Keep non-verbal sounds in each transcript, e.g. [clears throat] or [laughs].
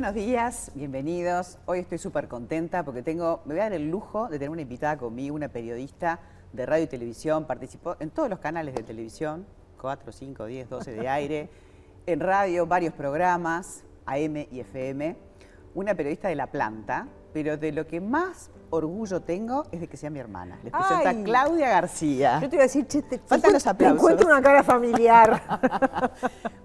buenos días, bienvenidos. Hoy estoy súper contenta porque tengo, me voy a dar el lujo de tener una invitada conmigo, una periodista de radio y televisión, participó en todos los canales de televisión, 4, 5, 10, 12 de aire, en radio, varios programas, AM y FM, una periodista de la planta, pero de lo que más orgullo tengo es de que sea mi hermana. Les presenta Ay. Claudia García. Yo te iba a decir, che, te, Faltan te- los te aplausos. encuentro una cara familiar. [laughs]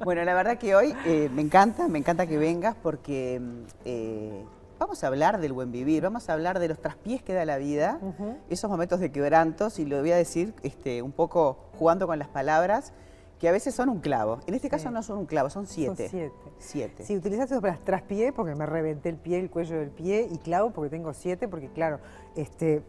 Bueno, la verdad que hoy eh, me encanta, me encanta que vengas porque mm, eh, vamos a hablar del buen vivir, vamos a hablar de los traspiés que da la vida, esos momentos de quebrantos, y lo voy a decir este, un poco jugando con las palabras, que a veces son un clavo. En este caso Sí. no son un clavo, son siete. siete. Siete. Si utilizaste para traspié, porque me reventé el pie, el cuello del pie, y clavo, porque tengo siete, porque claro, este,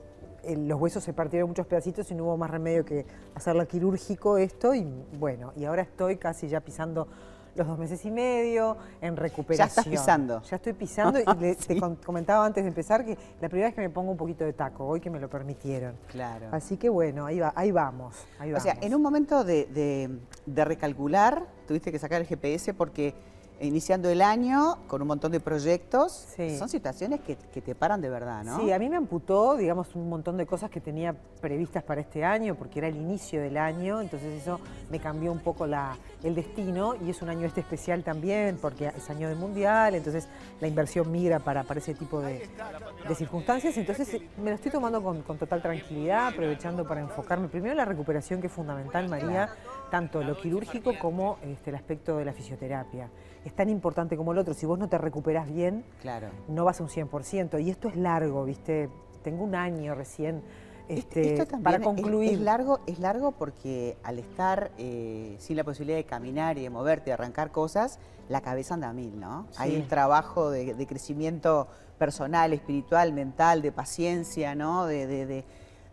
los huesos se partieron muchos pedacitos y no hubo más remedio que hacerlo quirúrgico esto, y bueno, y ahora estoy casi ya pisando los dos meses y medio, en recuperación. pisando. Ya estoy pisando, y le- [laughs] Sí. te comentaba antes de empezar que la primera vez que me pongo un poquito de taco, hoy que me lo permitieron. Claro. Así que bueno, ahí, va, ahí vamos, ahí O sea, en un momento de, de- de recalcular, tuviste que sacar el GPS porque iniciando el año con un montón de proyectos, Sí. son situaciones que, que te paran de verdad, ¿no? Sí, a mí me amputó, digamos, un montón de cosas que tenía previstas para este año, porque era el inicio del año, entonces eso me cambió un poco la, el destino y es un año este especial también, porque es año del mundial, entonces la inversión migra para, para ese tipo de, de circunstancias, entonces eh, me lo estoy tomando con, con total tranquilidad, aprovechando para enfocarme primero en la recuperación, que es fundamental, María, tanto lo quirúrgico como este, el aspecto de la fisioterapia. Es tan importante como el otro, si vos no te recuperas bien, Claro. no vas a un 100%. Y esto es largo, ¿viste? Tengo un año recién este, Esto también para es- concluir. Es, largo, es largo porque al estar eh, sin la posibilidad de caminar y de moverte, de arrancar cosas, la cabeza anda a mil, ¿no? Hay Sí. un trabajo de, de crecimiento personal, espiritual, mental, de paciencia, ¿no? De, de- de-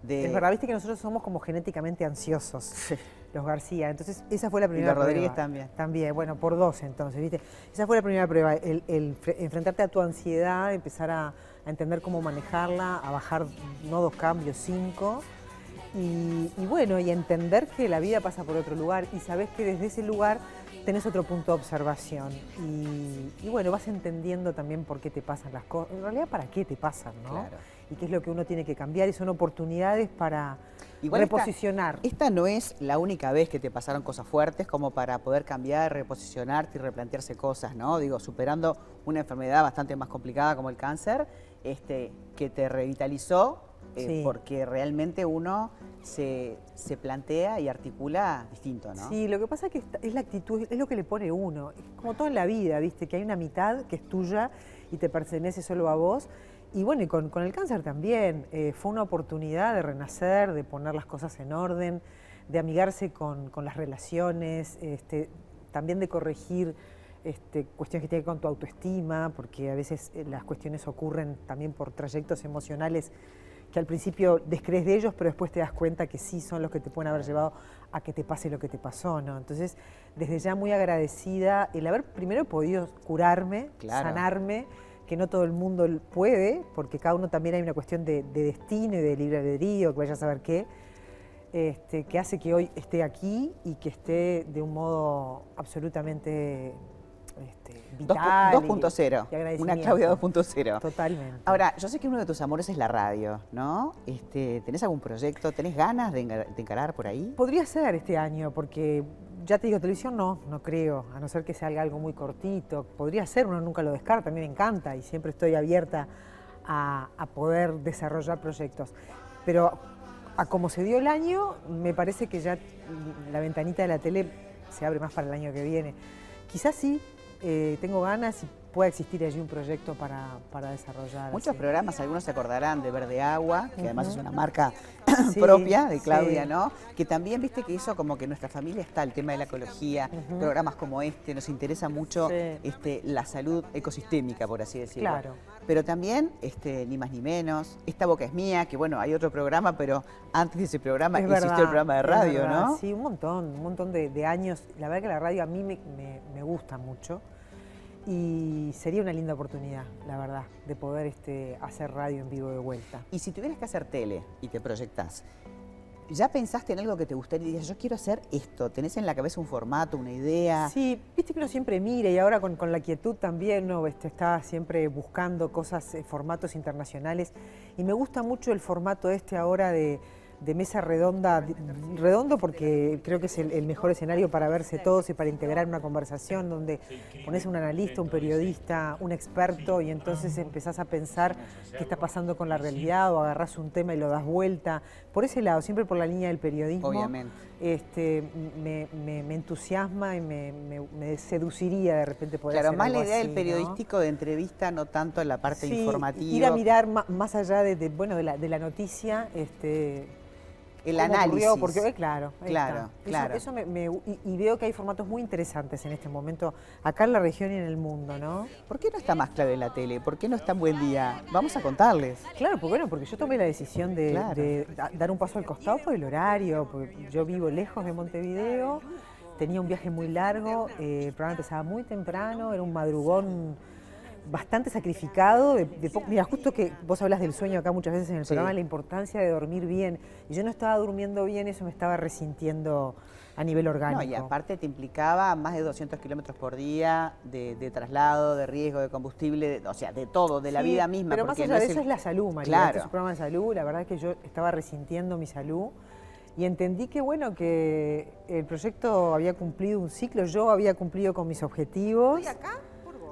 de- Es verdad, viste que nosotros somos como genéticamente ansiosos, los García. Entonces, esa fue la Y primera los Rodríguez prueba. también. También, bueno, por dos entonces, ¿viste? Esa fue la primera prueba, el, el fre- enfrentarte a tu ansiedad, empezar a, a entender cómo manejarla, a bajar no dos cambios, cinco. Y, y bueno, y entender que la vida pasa por otro lugar y sabes que desde ese lugar tenés otro punto de observación. Y, y bueno, vas entendiendo también por qué te pasan las cosas. En realidad, para qué te pasan, ¿no? Claro. Y qué es lo que uno tiene que cambiar. Y son oportunidades para Igual esta- reposicionar. Esta no es la única vez que te pasaron cosas fuertes como para poder cambiar, reposicionarte y replantearse cosas, ¿no? Digo, superando una enfermedad bastante más complicada como el cáncer, este, que te revitalizó, eh, Sí. porque realmente uno se, se plantea y articula distinto, ¿no? Sí, lo que pasa es que es la actitud, es lo que le pone uno. Es como todo en la vida, ¿viste? Que hay una mitad que es tuya y te pertenece solo a vos. Y bueno, y con, con el cáncer también. eh, fue una oportunidad de renacer, de poner las cosas en orden, de amigarse con, con las relaciones, este, también de corregir este, cuestiones que tienen que ver con tu autoestima, porque a veces eh, las cuestiones ocurren también por trayectos emocionales que al principio descrees de ellos, pero después te das cuenta que sí son los que te pueden haber llevado a que te pase lo que te pasó, ¿no? Entonces, desde ya muy agradecida el haber primero podido curarme, Claro. sanarme, que no todo el mundo puede, porque cada uno también hay una cuestión de, de destino y de libre albedrío, que vaya a saber qué, este, que hace que hoy esté aquí y que esté de un modo absolutamente este, Dos pu- vital. y- 2.0, y una. Claudia 2.0. Totalmente. Ahora, yo sé que uno de tus amores es la radio, ¿no? Este, ¿Tenés algún proyecto? ¿Tenés ganas de, encarar por ahí? Podría ser este año, porque ya te digo, televisión no, no creo, a no ser que sea algo muy cortito. Podría ser, uno nunca lo descarta, a mí me encanta y siempre estoy abierta a, a poder desarrollar proyectos. Pero a como se dio el año, me parece que ya la ventanita de la tele se abre más para el año que viene. Quizás sí, eh, tengo ganas pueda existir allí un proyecto para, para desarrollar. Muchos programas, algunos se acordarán de Verde Agua, que además es una marca [clears throat] Sí, propia de Claudia, sí. ¿no? Que también, viste, que hizo como que nuestra familia está el tema de la ecología, programas como este, nos interesa mucho Sí. este, la salud ecosistémica, por así decirlo. Claro. Pero también, este, ni más ni menos, Esta Boca es Mía, que bueno, hay otro programa, pero antes de ese programa Es existió el programa de radio. ¿no? Sí, un montón, un montón de, de años. La verdad que la radio a mí me, me- me gusta mucho y sería una linda oportunidad, la verdad, de poder este, hacer radio en vivo de vuelta. Y si tuvieras que hacer tele y te proyectás, ¿Ya pensaste en algo que te gustaría? Dices, yo quiero hacer esto. ¿Tenés en la cabeza un formato, una idea? Sí, viste que uno siempre mira y ahora con, la quietud también uno este, está siempre buscando cosas, eh, formatos internacionales. Y me gusta mucho el formato este ahora de de mesa redonda, redondo porque creo que es el, mejor escenario para verse todos y para integrar una conversación donde pones un analista, un periodista, un experto y entonces empezás a pensar qué está pasando con la realidad o agarrás un tema y lo das vuelta. Por ese lado, siempre por la línea del periodismo. Obviamente. Este, me, entusiasma y me, seduciría de repente poder Claro, más la idea del periodístico de entrevista, no tanto la parte sí, informativa. Ir a mirar más, allá de, bueno, de la, de la noticia, este, el análisis. porque, eh, claro, claro, claro. Eso, me, y, veo que hay formatos muy interesantes en este momento, acá en la región y en el mundo, ¿no? ¿Por qué no está más claro en la tele? ¿Por qué no está en buen día? Vamos a contarles. Claro, pues bueno, porque yo tomé la decisión de, dar un paso al costado por el horario, porque yo vivo lejos de Montevideo, tenía un viaje muy largo, eh, el programa empezaba muy temprano, era un madrugón bastante sacrificado. De, mira, justo que vos hablas del sueño acá muchas veces en el programa, la importancia de dormir bien. Y yo no estaba durmiendo bien, eso me estaba resintiendo a nivel orgánico. No, y aparte te implicaba más de 200 kilómetros por día de, traslado, de riesgo, de combustible, o sea, de todo, de la vida misma. Pero más allá de eso es la salud, María. Claro. Este es un programa de salud, la verdad es que yo estaba resintiendo mi salud y entendí que bueno que el proyecto había cumplido un ciclo, yo había cumplido con mis objetivos. acá?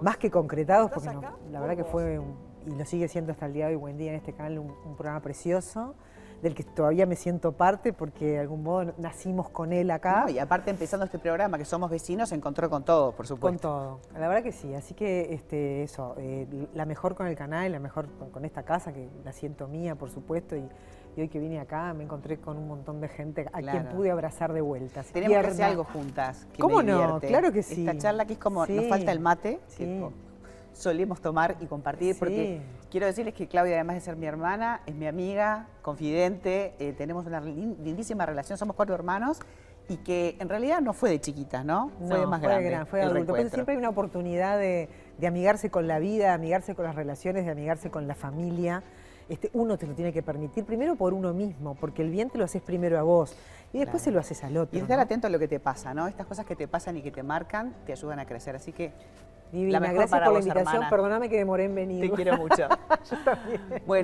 Más que concretados, porque la verdad que fue, y lo sigue siendo hasta el día de hoy, buen día en este canal, un, programa precioso del que todavía me siento parte porque de algún modo nacimos con él acá. y aparte empezando este programa, que somos vecinos, se encontró con todo, por supuesto. Con todo, la verdad que sí, así que este, eso, eh, la mejor con el canal, la mejor con, esta casa, que la siento mía, por supuesto, y, hoy que vine acá me encontré con un montón de gente a quien pude abrazar de vuelta. Tenemos que hacer algo juntas. ¿Cómo no? Claro que sí. Esta charla que es como, nos falta el mate, que solemos tomar y compartir, porque quiero decirles que Claudia, además de ser mi hermana, es mi amiga, confidente, eh, tenemos una lindísima relación, somos cuatro hermanos, y que en realidad no fue de chiquita, ¿no? Fue de más grande. fue de adulto. Pero siempre hay una oportunidad de, de, amigarse con la vida, de amigarse con las relaciones, de amigarse con la familia. Este, uno te lo tiene que permitir, primero por uno mismo, porque el bien te lo haces primero a vos y después se lo haces al otro. Y estar atento a lo que te pasa, ¿no? Estas cosas que te pasan y que te marcan te ayudan a crecer. Así que Divina, gracias por la invitación. Perdóname que demoré en venir. Te quiero mucho. [laughs] Yo también. Bueno.